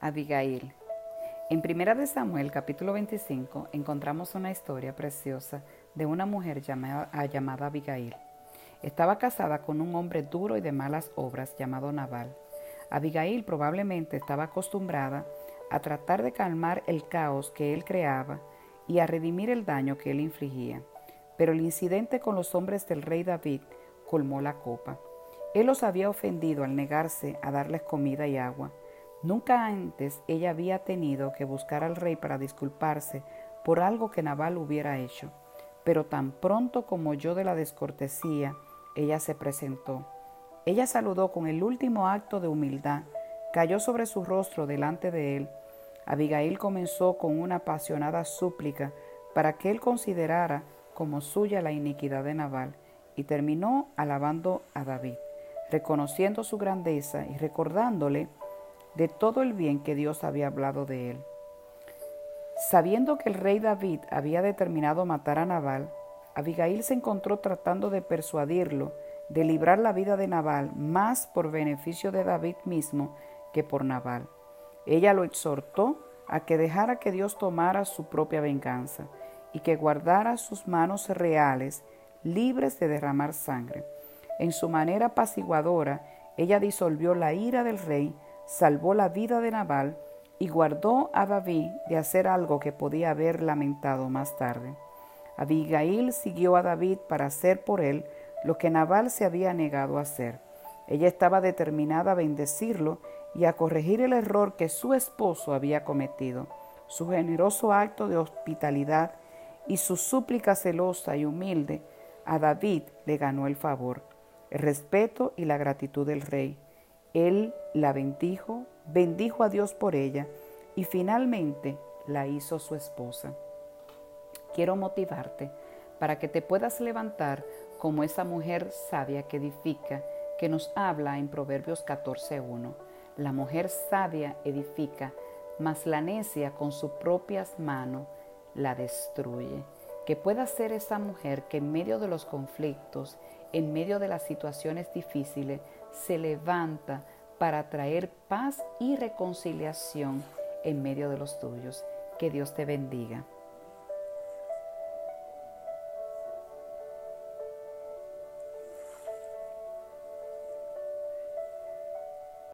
Abigail. En Primera de Samuel, capítulo 25, encontramos una historia preciosa de una mujer llamada, llamada Abigail. Estaba casada con un hombre duro y de malas obras llamado Nabal. Abigail probablemente estaba acostumbrada a tratar de calmar el caos que él creaba y a redimir el daño que él infligía. Pero el incidente con los hombres del rey David colmó la copa. Él los había ofendido al negarse a darles comida y agua. Nunca antes ella había tenido que buscar al rey para disculparse por algo que Nabal hubiera hecho, pero tan pronto como yo de la descortesía, ella se presentó. Ella saludó con el último acto de humildad, cayó sobre su rostro delante de él. Abigail comenzó con una apasionada súplica para que él considerara como suya la iniquidad de Nabal y terminó alabando a David, reconociendo su grandeza y recordándole de todo el bien que Dios había hablado de él. Sabiendo que el rey David había determinado matar a Nabal, Abigail se encontró tratando de persuadirlo de librar la vida de Nabal más por beneficio de David mismo que por Nabal. Ella lo exhortó a que dejara que Dios tomara su propia venganza y que guardara sus manos reales libres de derramar sangre. En su manera apaciguadora, ella disolvió la ira del rey salvó la vida de Nabal y guardó a David de hacer algo que podía haber lamentado más tarde. Abigail siguió a David para hacer por él lo que Nabal se había negado a hacer. Ella estaba determinada a bendecirlo y a corregir el error que su esposo había cometido. Su generoso acto de hospitalidad y su súplica celosa y humilde a David le ganó el favor, el respeto y la gratitud del rey. Él la bendijo, bendijo a Dios por ella y finalmente la hizo su esposa. Quiero motivarte para que te puedas levantar como esa mujer sabia que edifica, que nos habla en Proverbios 14.1. La mujer sabia edifica, mas la necia con sus propias manos la destruye. Que pueda ser esa mujer que en medio de los conflictos, en medio de las situaciones difíciles, se levanta para traer paz y reconciliación en medio de los tuyos. Que Dios te bendiga.